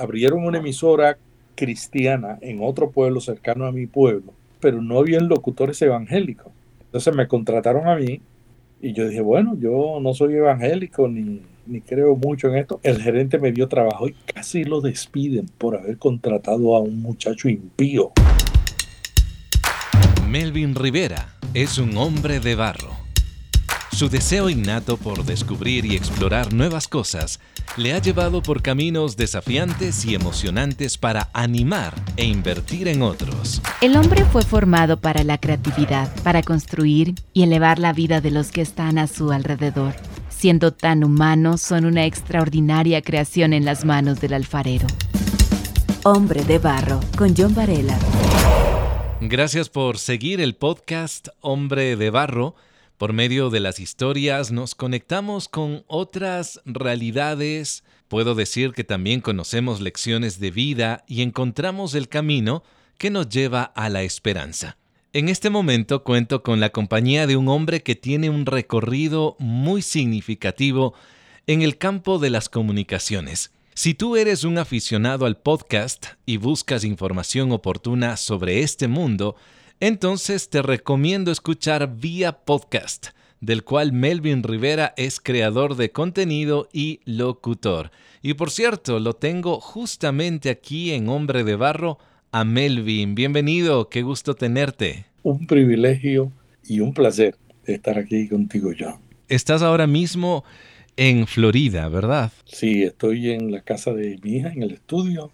abrieron una emisora cristiana en otro pueblo cercano a mi pueblo, pero no había locutores evangélicos. Entonces me contrataron a mí y yo dije, bueno, yo no soy evangélico ni, ni creo mucho en esto. El gerente me dio trabajo y casi lo despiden por haber contratado a un muchacho impío. Melvin Rivera es un hombre de barro. Su deseo innato por descubrir y explorar nuevas cosas le ha llevado por caminos desafiantes y emocionantes para animar e invertir en otros. El hombre fue formado para la creatividad, para construir y elevar la vida de los que están a su alrededor. Siendo tan humanos, son una extraordinaria creación en las manos del alfarero. Hombre de Barro, con John Varela. Gracias por seguir el podcast Hombre de Barro. Por medio de las historias nos conectamos con otras realidades, puedo decir que también conocemos lecciones de vida y encontramos el camino que nos lleva a la esperanza. En este momento cuento con la compañía de un hombre que tiene un recorrido muy significativo en el campo de las comunicaciones. Si tú eres un aficionado al podcast y buscas información oportuna sobre este mundo, entonces te recomiendo escuchar vía podcast, del cual Melvin Rivera es creador de contenido y locutor. Y por cierto, lo tengo justamente aquí en Hombre de Barro a Melvin. Bienvenido, qué gusto tenerte. Un privilegio y un placer estar aquí contigo, John. Estás ahora mismo en Florida, ¿verdad? Sí, estoy en la casa de mi hija, en el estudio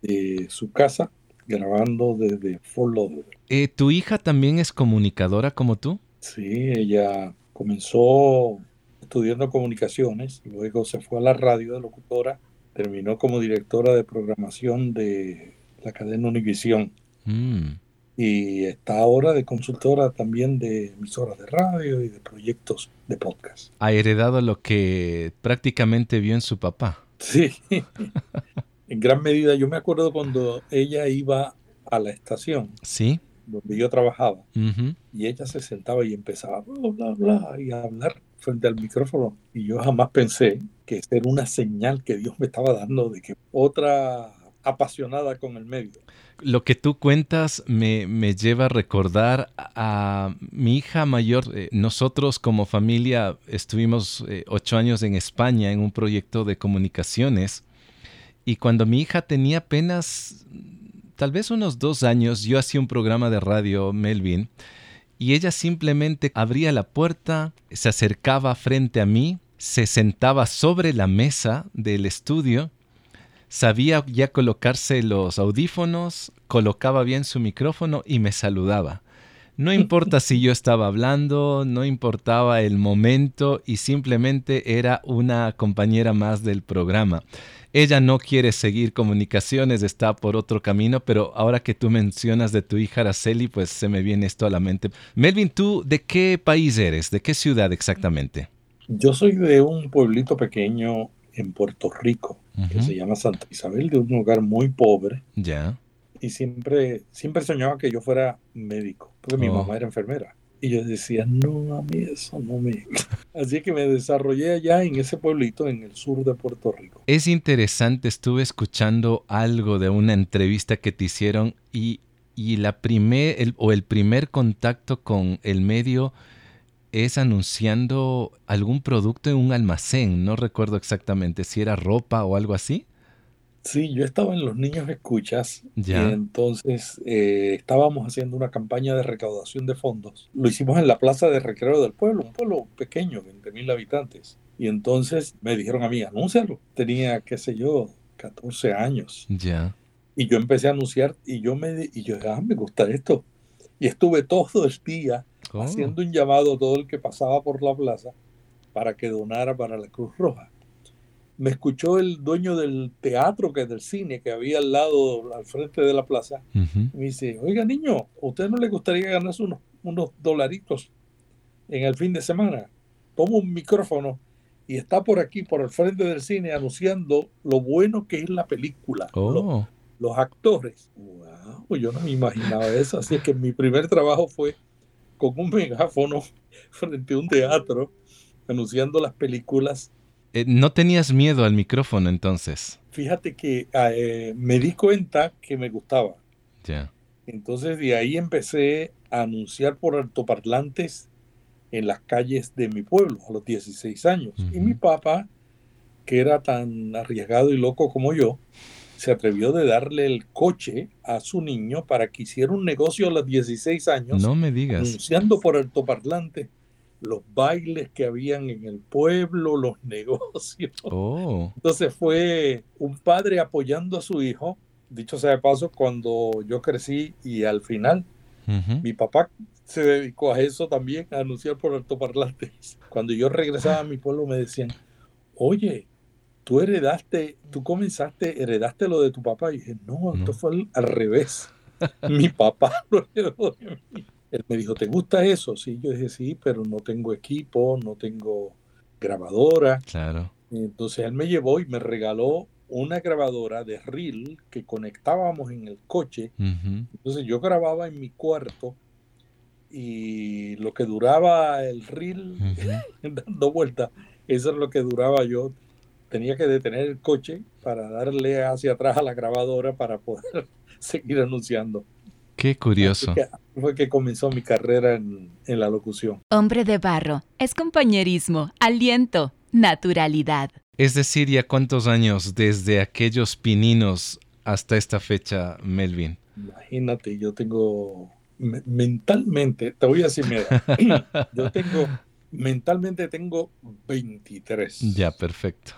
de su casa, grabando desde Fort Lauderdale. Eh, ¿Tu hija también es comunicadora como tú? Sí, ella comenzó estudiando comunicaciones, luego se fue a la radio de locutora, terminó como directora de programación de la cadena Univisión. Mm. Y está ahora de consultora también de emisoras de radio y de proyectos de podcast. Ha heredado lo que prácticamente vio en su papá. Sí, en gran medida. Yo me acuerdo cuando ella iba a la estación. Sí donde yo trabajaba, y ella se sentaba y empezaba bla, bla, bla, y a hablar frente al micrófono. Y yo jamás pensé que era una señal que Dios me estaba dando de que otra apasionada con el medio. Lo que tú cuentas me, me lleva a recordar a, mi hija mayor. Eh, nosotros como familia estuvimos eh, ocho años en España en un proyecto de comunicaciones y cuando mi hija tenía apenas tal vez unos dos años, yo hacía un programa de radio, Melvin, y ella simplemente abría la puerta, se acercaba frente a mí, se sentaba sobre la mesa del estudio, sabía ya colocarse los audífonos, colocaba bien su micrófono y me saludaba. No importa si yo estaba hablando, no importaba el momento y simplemente era una compañera más del programa. Ella no quiere seguir comunicaciones, está por otro camino, pero ahora que tú mencionas de tu hija Araceli, pues se me viene esto a la mente. Melvin, ¿tú de qué país eres? ¿De qué ciudad exactamente? Yo soy de un pueblito pequeño en Puerto Rico, que se llama Santa Isabel, de un lugar muy pobre. Ya. Y siempre, siempre soñaba que yo fuera médico, porque mi oh. mamá era enfermera. Y yo decía, no, a mí eso no me... Así que me desarrollé allá en ese pueblito en el sur de Puerto Rico. Es interesante, estuve escuchando algo de una entrevista que te hicieron y, y la primer, o el primer contacto con el medio es anunciando algún producto en un almacén. No recuerdo exactamente si era ropa o algo así. Sí, yo estaba en Los Niños Escuchas y entonces eh, estábamos haciendo una campaña de recaudación de fondos. Lo hicimos en la Plaza de Recreo del Pueblo, un pueblo pequeño, 20 mil habitantes. Y entonces me dijeron a mí, anúncialo. Tenía, qué sé yo, 14 años. Ya. Y yo empecé a anunciar y yo me, y yo, ah, me gusta esto. Y estuve todo el día oh. haciendo un llamado a todo el que pasaba por la plaza para que donara para la Cruz Roja me escuchó el dueño del teatro, que es del cine, que había al lado, al frente de la plaza. me dice, oiga niño, ¿a usted no le gustaría ganarse unos, unos dolaritos en el fin de semana? Toma un micrófono y está por aquí, por el frente del cine, anunciando lo bueno que es la película. Oh. Los, actores. Wow, yo no me imaginaba eso. Así es que mi primer trabajo fue con un megáfono frente a un teatro, anunciando las películas Eh, ¿No tenías miedo al micrófono entonces? Fíjate que ah, eh, me di cuenta que me gustaba. Ya. Entonces de ahí empecé a anunciar por altoparlantes en las calles de mi pueblo a los 16 años. Y mi papá, que era tan arriesgado y loco como yo, se atrevió de darle el coche a su niño para que hiciera un negocio a los 16 años. No me digas. Anunciando por altoparlante los bailes que habían en el pueblo, los negocios. Oh. Entonces fue un padre apoyando a su hijo. Dicho sea de paso, cuando yo crecí y al final mi papá se dedicó a eso también, a anunciar por altoparlantes. Cuando yo regresaba a mi pueblo me decían, oye, tú heredaste, tú comenzaste, heredaste lo de tu papá. Y dije, no, esto fue al, revés. mi papá lo heredó de mí. Él me dijo, ¿te gusta eso? Sí, yo dije, sí, pero no tengo equipo, no tengo grabadora. Claro. Entonces él me llevó y me regaló una grabadora de reel que conectábamos en el coche. Entonces yo grababa en mi cuarto y lo que duraba el reel dando vueltas, eso es lo que duraba yo. Tenía que detener el coche para darle hacia atrás a la grabadora para poder seguir anunciando. Qué curioso. fue que comenzó mi carrera en, en la locución. Hombre de barro, es compañerismo, aliento, naturalidad. Es decir, ¿ya cuántos años desde aquellos pininos hasta esta fecha, Melvin? Imagínate, yo tengo mentalmente, te voy a decir, mira, yo tengo, mentalmente tengo 23. Ya, perfecto.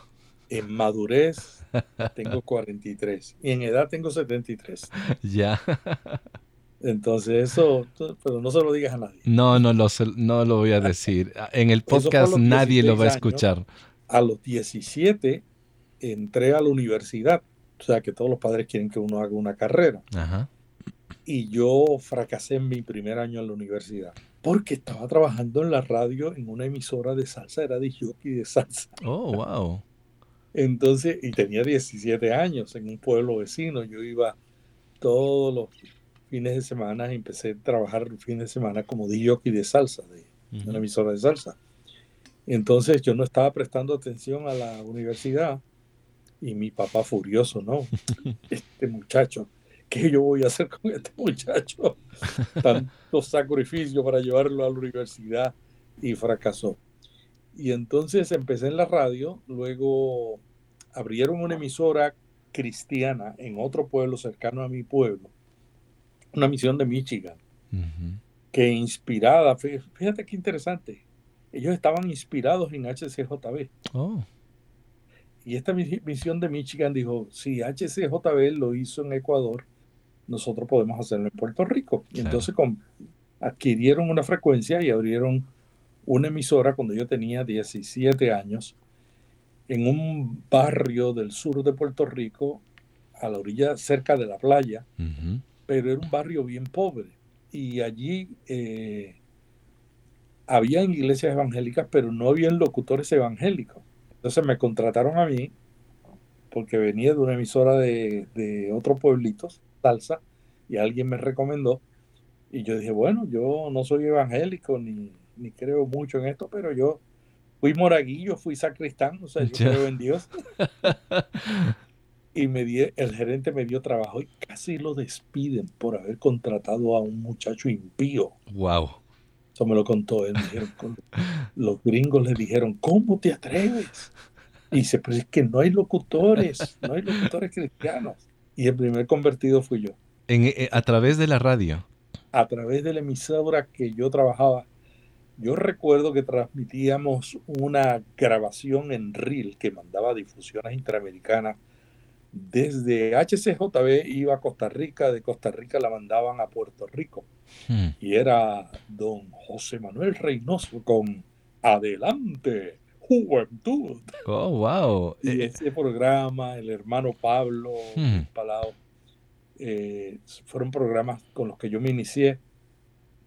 En madurez tengo 43 y en edad tengo 73. Ya. Entonces eso, pero no se lo digas a nadie. No, no lo, no lo voy a decir. En el podcast nadie lo va a escuchar. a los 17 entré a la universidad. O sea que todos los padres quieren que uno haga una carrera. Ajá y yo fracasé en mi primer año en la universidad porque estaba trabajando en la radio en una emisora de salsa, era de jockey de salsa. Oh, wow. Entonces, y tenía 17 años en un pueblo vecino, yo iba todos los fines de semana, empecé a trabajar el fin de semana como de jockey de salsa, de una emisora de salsa. Entonces yo no estaba prestando atención a la universidad y mi papá furioso, ¿no? Este muchacho ¿qué yo voy a hacer con este muchacho? Tanto sacrificio para llevarlo a la universidad y fracasó. Y entonces empecé en la radio, luego abrieron una emisora cristiana en otro pueblo cercano a mi pueblo, una misión de Michigan, que inspirada, fíjate qué interesante, ellos estaban inspirados en HCJB. Oh. Y esta misión de Michigan dijo, si HCJB lo hizo en Ecuador, nosotros podemos hacerlo en Puerto Rico. Y entonces adquirieron una frecuencia y abrieron una emisora cuando yo tenía 17 años en un barrio del sur de Puerto Rico, a la orilla cerca de la playa, pero era un barrio bien pobre. Y allí eh, había iglesias evangélicas, pero no habían locutores evangélicos. Entonces me contrataron a mí, porque venía de una emisora de, de otros pueblitos, salsa y alguien me recomendó. Y yo dije, bueno, yo no soy evangélico ni, ni creo mucho en esto, pero yo fui moraguillo, fui sacristán, o sea, yo creo en Dios. y me di, el gerente me dio trabajo y casi lo despiden por haber contratado a un muchacho impío. Wow. Eso me lo contó él. los gringos le dijeron, ¿cómo te atreves? Y dice, pues es que no hay locutores, no hay locutores cristianos. Y el primer convertido fui yo. Eh, a través de la radio. A través de la emisora que yo trabajaba. Yo recuerdo que transmitíamos una grabación en reel que mandaba difusiones interamericanas. Desde HCJB iba a Costa Rica, de Costa Rica la mandaban a Puerto Rico. Hmm. Y era don José Manuel Reynoso con Adelante, Juventud. Oh, wow. Y eh, ese programa, el hermano Pablo hmm. Palau, eh, fueron programas con los que yo me inicié,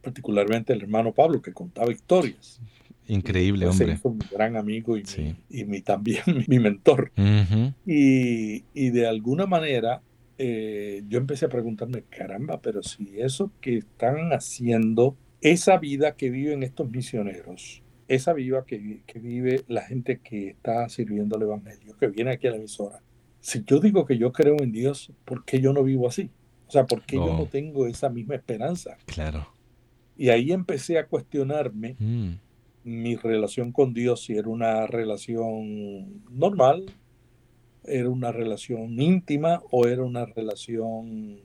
particularmente el hermano Pablo, que contaba historias. Increíble, hombre. un gran amigo y, mi, también mi mentor. y, de alguna manera eh, yo empecé a preguntarme, caramba, pero si eso que están haciendo, esa vida que viven estos misioneros, esa viva que, que, vive la gente que está sirviendo el Evangelio, que viene aquí a la emisora. Si yo digo que yo creo en Dios, ¿por qué yo no vivo así? O sea, ¿por qué yo no oh. tengo esa misma esperanza? Claro. Y ahí empecé a cuestionarme mm. Mi relación con Dios, si era una relación normal, era una relación íntima o era una relación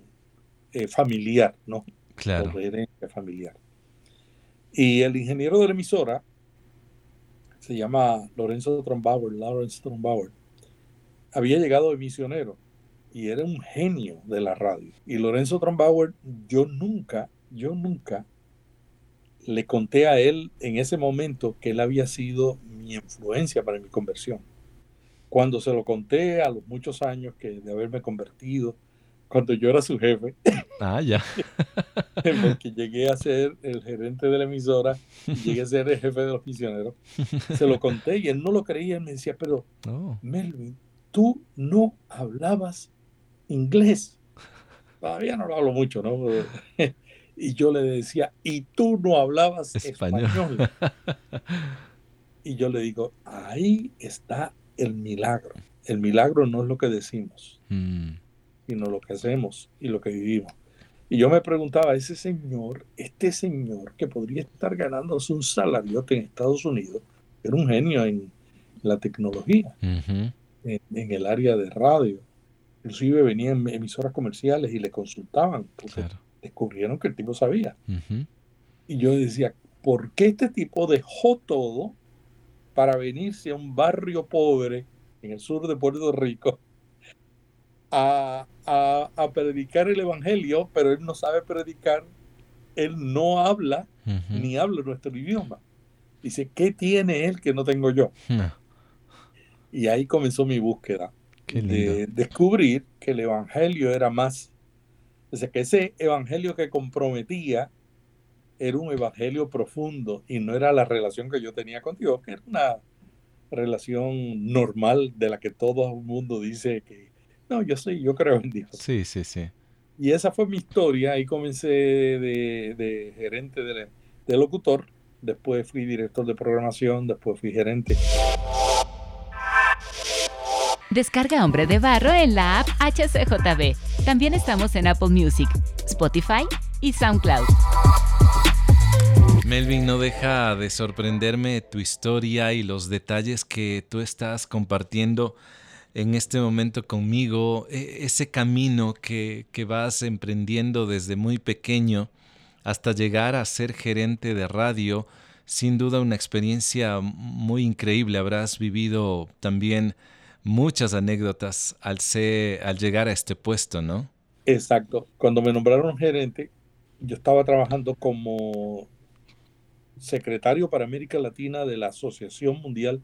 eh, familiar, ¿no? Claro. familiar. Y el ingeniero de la emisora se llama Lorenzo Trombauer, Lawrence Trombauer, había llegado de misionero y era un genio de la radio. Y Lorenzo Trombauer, yo nunca, yo nunca le conté a él en ese momento que él había sido mi influencia para mi conversión. Cuando se lo conté a los muchos años que de haberme convertido, cuando yo era su jefe. Ah, ya. porque llegué a ser el gerente de la emisora, llegué a ser el jefe de los misioneros. Se lo conté y él no lo creía. Él me decía, pero oh. Melvin, tú no hablabas inglés. Todavía no lo hablo mucho, ¿no? Y yo le decía, y tú no hablabas español. Y yo le digo, ahí está el milagro. El milagro no es lo que decimos, mm. sino lo que hacemos y lo que vivimos. Y yo me preguntaba, ese señor, este señor que podría estar ganándose un salario en Estados Unidos, era un genio en la tecnología, en, el área de radio. Inclusive venían emisoras comerciales y le consultaban, porque descubrieron que el tipo sabía. Y yo decía, ¿por qué este tipo dejó todo para venirse a un barrio pobre en el sur de Puerto Rico a, predicar el Evangelio, pero él no sabe predicar, él no habla ni habla nuestro idioma. Dice, ¿qué tiene él que no tengo yo? Y ahí comenzó mi búsqueda de descubrir que el Evangelio era más, o sea, que ese Evangelio que comprometía era un evangelio profundo y no era la relación que yo tenía con Dios, que era una relación normal de la que todo el mundo dice que, no, yo soy, yo creo en Dios. Sí, sí, sí. Y esa fue mi historia. Ahí comencé de, gerente de, de locutor, después fui director de programación, después fui gerente. Descarga Hombre de Barro en la app HCJB. También estamos en Apple Music, Spotify y SoundCloud. Melvin, no deja de sorprenderme tu historia y los detalles que tú estás compartiendo en este momento conmigo, e, ese camino que, vas emprendiendo desde muy pequeño hasta llegar a ser gerente de radio, sin duda una experiencia muy increíble. Habrás vivido también muchas anécdotas al, ser, al llegar a este puesto, ¿no? Exacto. Cuando me nombraron gerente, yo estaba trabajando como secretario para América Latina de la Asociación Mundial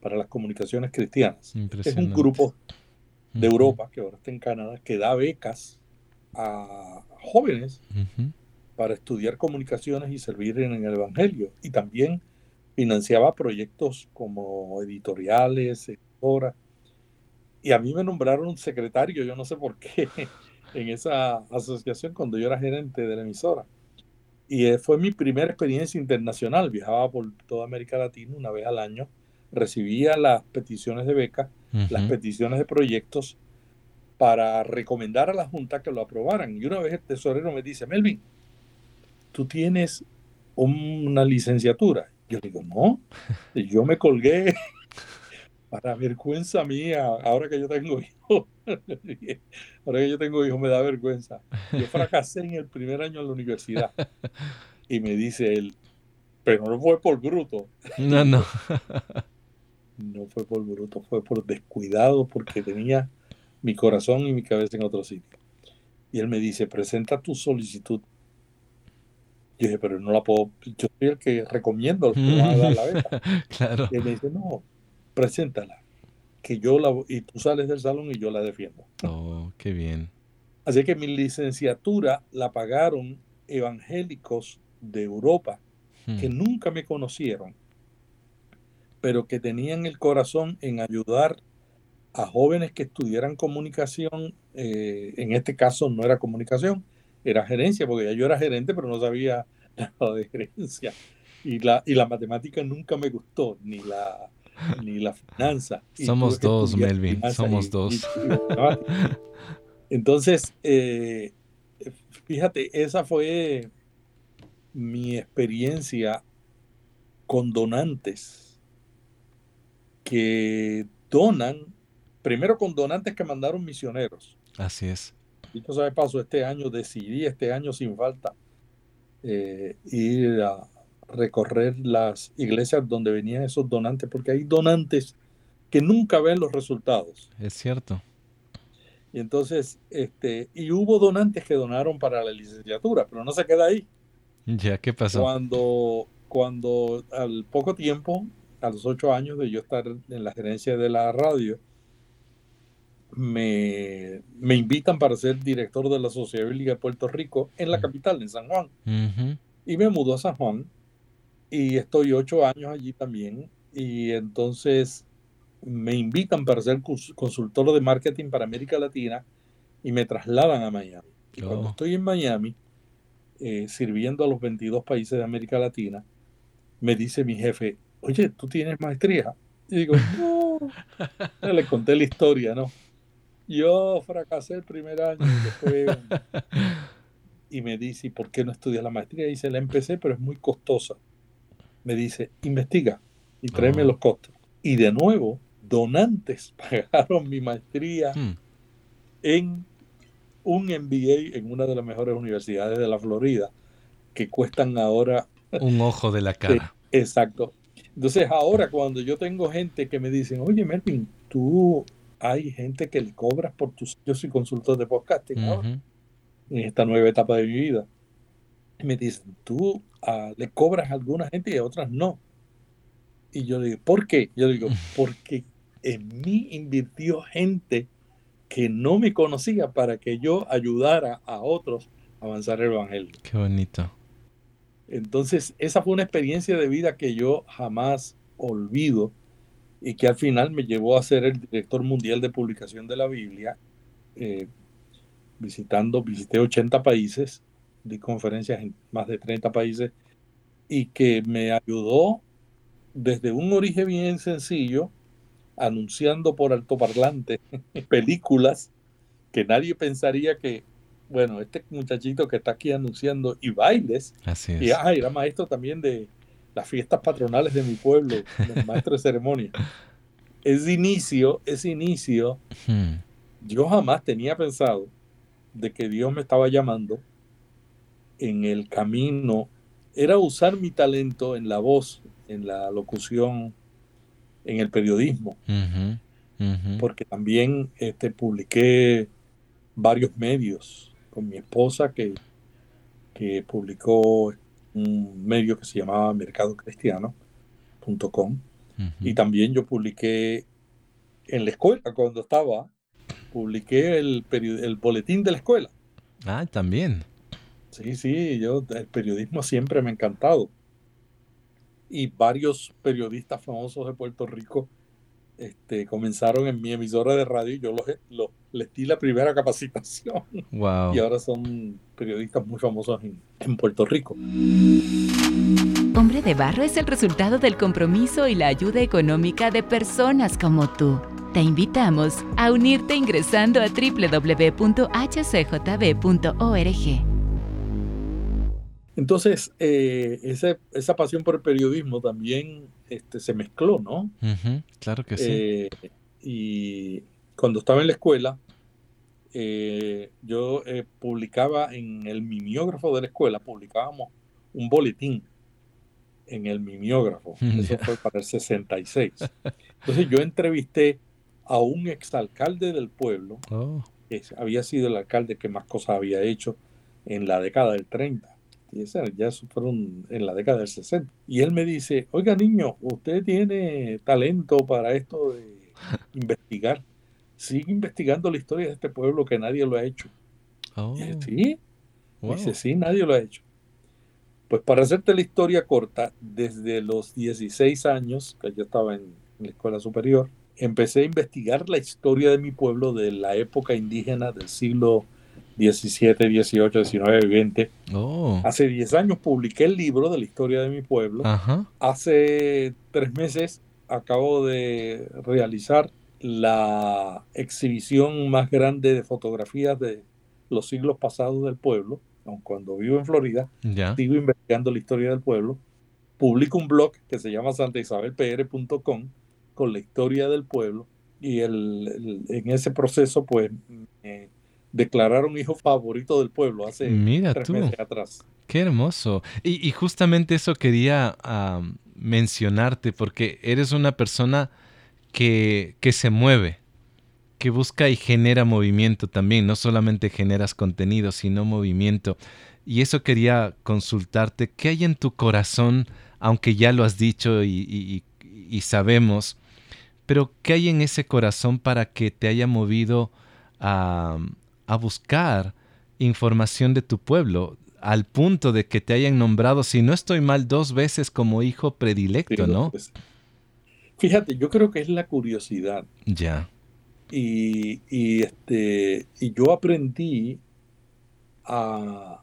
para las Comunicaciones Cristianas. Es un grupo de Europa, que ahora está en Canadá, que da becas a jóvenes para estudiar comunicaciones y servir en el Evangelio. Y también financiaba proyectos como editoriales, editora. Y a mí me nombraron secretario, yo no sé por qué, en esa asociación cuando yo era gerente de la emisora. Y eh, fue mi primera experiencia internacional. Viajaba por toda América Latina una vez al año. Recibía las peticiones de beca, las peticiones de proyectos para recomendar a la Junta que lo aprobaran. Y una vez el tesorero me dice, Melvin, tú tienes una licenciatura. Yo digo, no, yo me colgué para vergüenza mía, ahora que yo tengo hijos, ahora que yo tengo hijos me da vergüenza. Yo fracasé en el primer año de la universidad. Y me dice él, pero no fue por bruto. No, no. No fue por bruto, fue por descuidado porque tenía mi corazón y mi cabeza en otro sitio. Y él me dice, presenta tu solicitud. Yo dije, pero no la puedo, yo soy el que recomiendo que van a dar la beca. Claro. Y él me dice, no, preséntala, que yo la, y tú sales del salón y yo la defiendo. Oh, qué bien. Así que mi licenciatura la pagaron evangélicos de Europa que hmm. nunca me conocieron, pero que tenían el corazón en ayudar a jóvenes que estudiaran comunicación. Eh, en este caso no era comunicación, era gerencia, porque ya yo era gerente, pero no sabía nada de gerencia. Y la, y la matemática nunca me gustó, ni la, ni la finanza. Somos dos, Melvin, somos dos. Entonces, eh, fíjate, esa fue mi experiencia con donantes que donan, primero con donantes que mandaron misioneros. Así es. Y tú sabes, paso, este año decidí, este año sin falta, eh, ir a recorrer las iglesias donde venían esos donantes, porque hay donantes que nunca ven los resultados. Es cierto. Y entonces, este, y hubo donantes que donaron para la licenciatura, pero no se queda ahí. Ya, ¿qué pasó? Cuando, cuando al poco tiempo, a los ocho años de yo estar en la gerencia de la radio, me, invitan para ser director de la Sociedad Bíblica de Puerto Rico en la capital, en San Juan. Y me mudó a San Juan y estoy ocho años allí también. Y entonces me invitan para ser consultor de marketing para América Latina y me trasladan a Miami. Y cuando oh. estoy en Miami, eh, sirviendo a los 22 países de América Latina, me dice mi jefe, oye, ¿tú tienes maestría? Y digo, no. Le conté la historia, ¿no? Yo fracasé el primer año y me dice, ¿y por qué no estudias la maestría? Y dice, la empecé, pero es muy costosa. Me dice, investiga y tráeme oh. los costos. Y de nuevo, donantes pagaron mi maestría hmm. en un MBA en una de las mejores universidades de la Florida, que cuestan ahora... Un ojo de la cara. Exacto. Entonces ahora cuando yo tengo gente que me dicen, oye Melvin, tú hay gente que le cobras por tus... Yo soy consultor de podcasting ahora, en esta nueva etapa de mi vida. Y me dicen, tú ah, le cobras a alguna gente y a otras no. Y yo digo, ¿por qué? Yo digo, porque en mí invirtió gente que no me conocía para que yo ayudara a otros a avanzar el Evangelio. Qué bonito. Entonces, esa fue una experiencia de vida que yo jamás olvido y que al final me llevó a ser el director mundial de publicación de la Biblia, eh, visitando, visité 80 países, di conferencias en más de 30 países y que me ayudó desde un origen bien sencillo, anunciando por altoparlante películas que nadie pensaría que, bueno, este muchachito que está aquí anunciando y bailes, Así y ah, era maestro también de, las fiestas patronales de mi pueblo, los maestros de ceremonia. Ese inicio, ese inicio, hmm. yo jamás tenía pensado de que Dios me estaba llamando en el camino, era usar mi talento en la voz, en la locución, en el periodismo, porque también este, publiqué varios medios con mi esposa que, que publicó un medio que se llamaba mercadocristiano.com. Y también yo publiqué en la escuela, cuando estaba, publiqué el, el boletín de la escuela. Ah, también. Sí, sí, yo, el periodismo siempre me ha encantado. Y varios periodistas famosos de Puerto Rico este, comenzaron en mi emisora de radio y yo los, les di la primera capacitación. Wow. Y ahora son periodistas muy famosos en, en Puerto Rico. Hombre de Barro es el resultado del compromiso y la ayuda económica de personas como tú. Te invitamos a unirte ingresando a www.hcjb.org. Entonces, eh, esa pasión por el periodismo también este, se mezcló, ¿no? claro que sí. Eh, y cuando estaba en la escuela, eh, yo publicaba en el mimeógrafo de la escuela, publicábamos un boletín en el mimeógrafo. Eso fue para el 66. Entonces yo entrevisté a un exalcalde del pueblo, oh. que había sido el alcalde que más cosas había hecho en la década del 30 y esa ya fueron en la década del 60. Y él me dice, oiga niño, usted tiene talento para esto de investigar. Sigue investigando la historia de este pueblo que nadie lo ha hecho. Oh. sí. Dice, sí, nadie lo ha hecho. Pues para hacerte la historia corta, desde los 16 años, que yo estaba en, en la escuela superior, empecé a investigar la historia de mi pueblo de la época indígena del siglo 17, 18, 19, 20. Hace 10 años publiqué el libro de la historia de mi pueblo. Hace tres meses acabo de realizar la exhibición más grande de fotografías de los siglos pasados del pueblo. Aun cuando vivo en Florida, sigo investigando la historia del pueblo. Publico un blog que se llama santaisabelpr.com con la historia del pueblo y el, en ese proceso pues me declararon hijo favorito del pueblo hace tres meses atrás. Qué hermoso. Y, justamente eso quería mencionarte porque eres una persona que, que se mueve, que busca y genera movimiento también. No solamente generas contenido, sino movimiento. Y eso quería consultarte. ¿Qué hay en tu corazón, aunque ya lo has dicho y, y sabemos? Pero ¿qué hay en ese corazón para que te haya movido a, a buscar información de tu pueblo? al punto de que te hayan nombrado, si no estoy mal, dos veces como hijo predilecto, ¿no? Fíjate, yo creo que es la curiosidad. Ya. Y, y este, y yo aprendí a,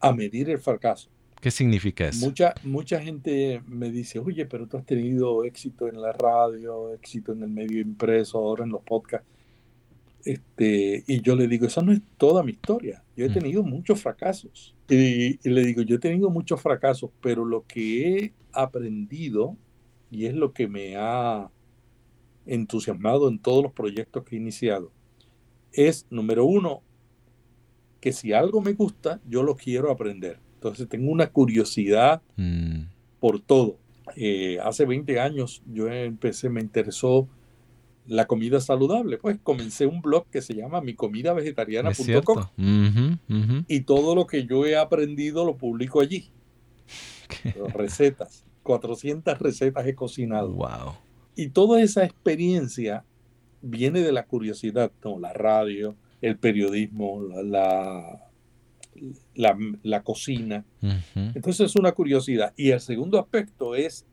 a medir el fracaso. ¿Qué significa eso? Mucha, mucha gente me dice, oye, pero tú has tenido éxito en la radio, éxito en el medio impreso, ahora en los podcasts. Este, y yo le digo, esa no es toda mi historia. Yo he tenido muchos fracasos. Y, y, le digo, yo he tenido muchos fracasos, pero lo que he aprendido, y es lo que me ha entusiasmado en todos los proyectos que he iniciado, es, número uno, que si algo me gusta, yo lo quiero aprender. Entonces tengo una curiosidad mm. por todo. Eh, hace 20 años yo empecé, me interesó la comida saludable. Pues comencé un blog que se llama micomidavegetariana.com y todo lo que yo he aprendido lo publico allí. Recetas, 400 recetas he cocinado. Wow. Y toda esa experiencia viene de la curiosidad, la radio, el periodismo, la, la, cocina. Entonces es una curiosidad. Y el segundo aspecto es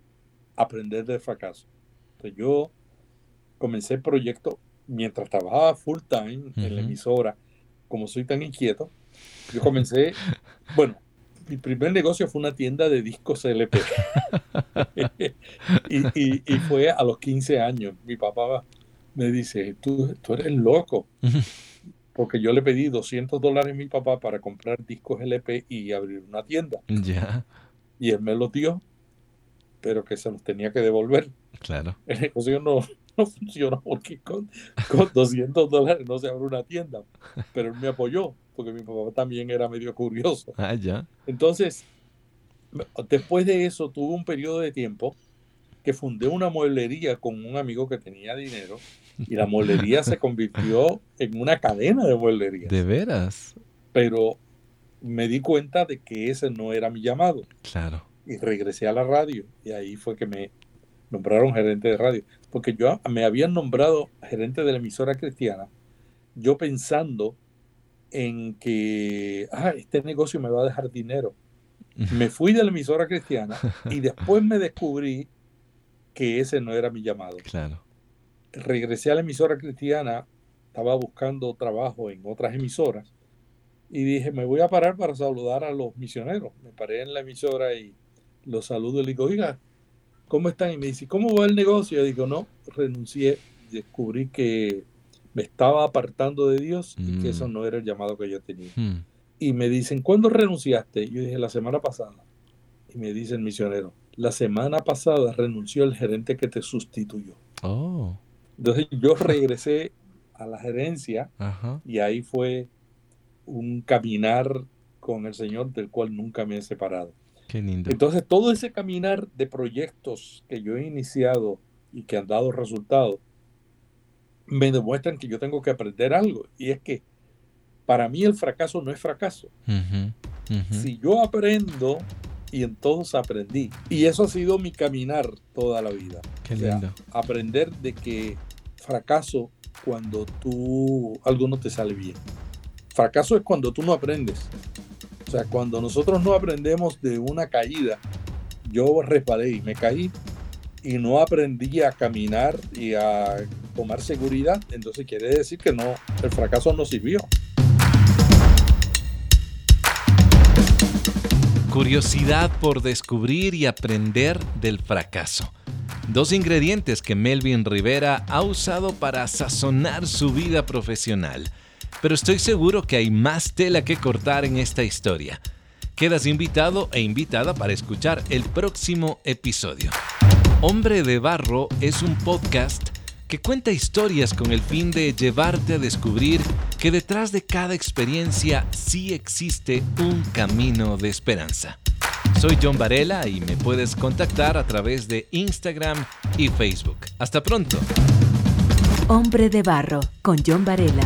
aprender del fracaso. Entonces yo comencé el proyecto mientras trabajaba full time en la emisora, como soy tan inquieto, yo comencé, bueno, mi primer negocio fue una tienda de discos LP. y, y, fue a los 15 años. Mi papá me dice, tú, tú eres loco porque yo le pedí 200 dólares a mi papá para comprar discos LP y abrir una tienda. Ya. Y él me los dio, pero que se los tenía que devolver. Claro. El negocio no, no funciona porque con, con 200 dólares no se abre una tienda. Pero él me apoyó, porque mi papá también era medio curioso. Ah, ya. Entonces, después de eso, tuve un periodo de tiempo que fundé una mueblería con un amigo que tenía dinero y la mueblería se convirtió en una cadena de mueblerías. ¿De veras? Pero me di cuenta de que ese no era mi llamado. Claro. Y regresé a la radio y ahí fue que me nombraron gerente de radio. Porque yo me habían nombrado gerente de la emisora cristiana, yo pensando en que, ah, este negocio me va a dejar dinero. Me fui de la emisora cristiana y después me descubrí que ese no era mi llamado. Claro regresé a la emisora cristiana, estaba buscando trabajo en otras emisoras y dije, me voy a parar para saludar a los misioneros. Me paré en la emisora y los saludo y le digo, oiga, ¿cómo están? Y me dice, ¿cómo va el negocio? Yo digo, no, renuncié, descubrí que me estaba apartando de Dios y que eso mm. no era el llamado que yo tenía. Hmm. Y me dicen, ¿cuándo renunciaste? Yo dije, la semana pasada. Y me dice el misionero, la semana pasada renunció el gerente que te sustituyó. Oh. Entonces yo regresé a la gerencia y ahí fue un caminar con el Señor del cual nunca me he separado. Qué lindo. Entonces todo ese caminar de proyectos que yo he iniciado y que han dado resultados me demuestran que yo tengo que aprender algo y es que para mí el fracaso no es fracaso. Si yo aprendo y en todos aprendí. Y eso ha sido mi caminar toda la vida. Qué lindo. aprender de que fracaso cuando tú algo no te sale bien. Fracaso es cuando tú no aprendes. O sea, cuando nosotros no aprendemos de una caída, yo resbalé y me caí y no aprendí a caminar y a tomar seguridad, entonces quiere decir que no, el fracaso no sirvió. Curiosidad por descubrir y aprender del fracaso. Dos ingredientes que Melvin Rivera ha usado para sazonar su vida profesional. Pero estoy seguro que hay más tela que cortar en esta historia. Quedas invitado e invitada para escuchar el próximo episodio. Hombre de Barro es un podcast que cuenta historias con el fin de llevarte a descubrir que detrás de cada experiencia sí existe un camino de esperanza. Soy John Varela y me puedes contactar a través de Instagram y Facebook. Hasta pronto. Hombre de Barro con John Varela.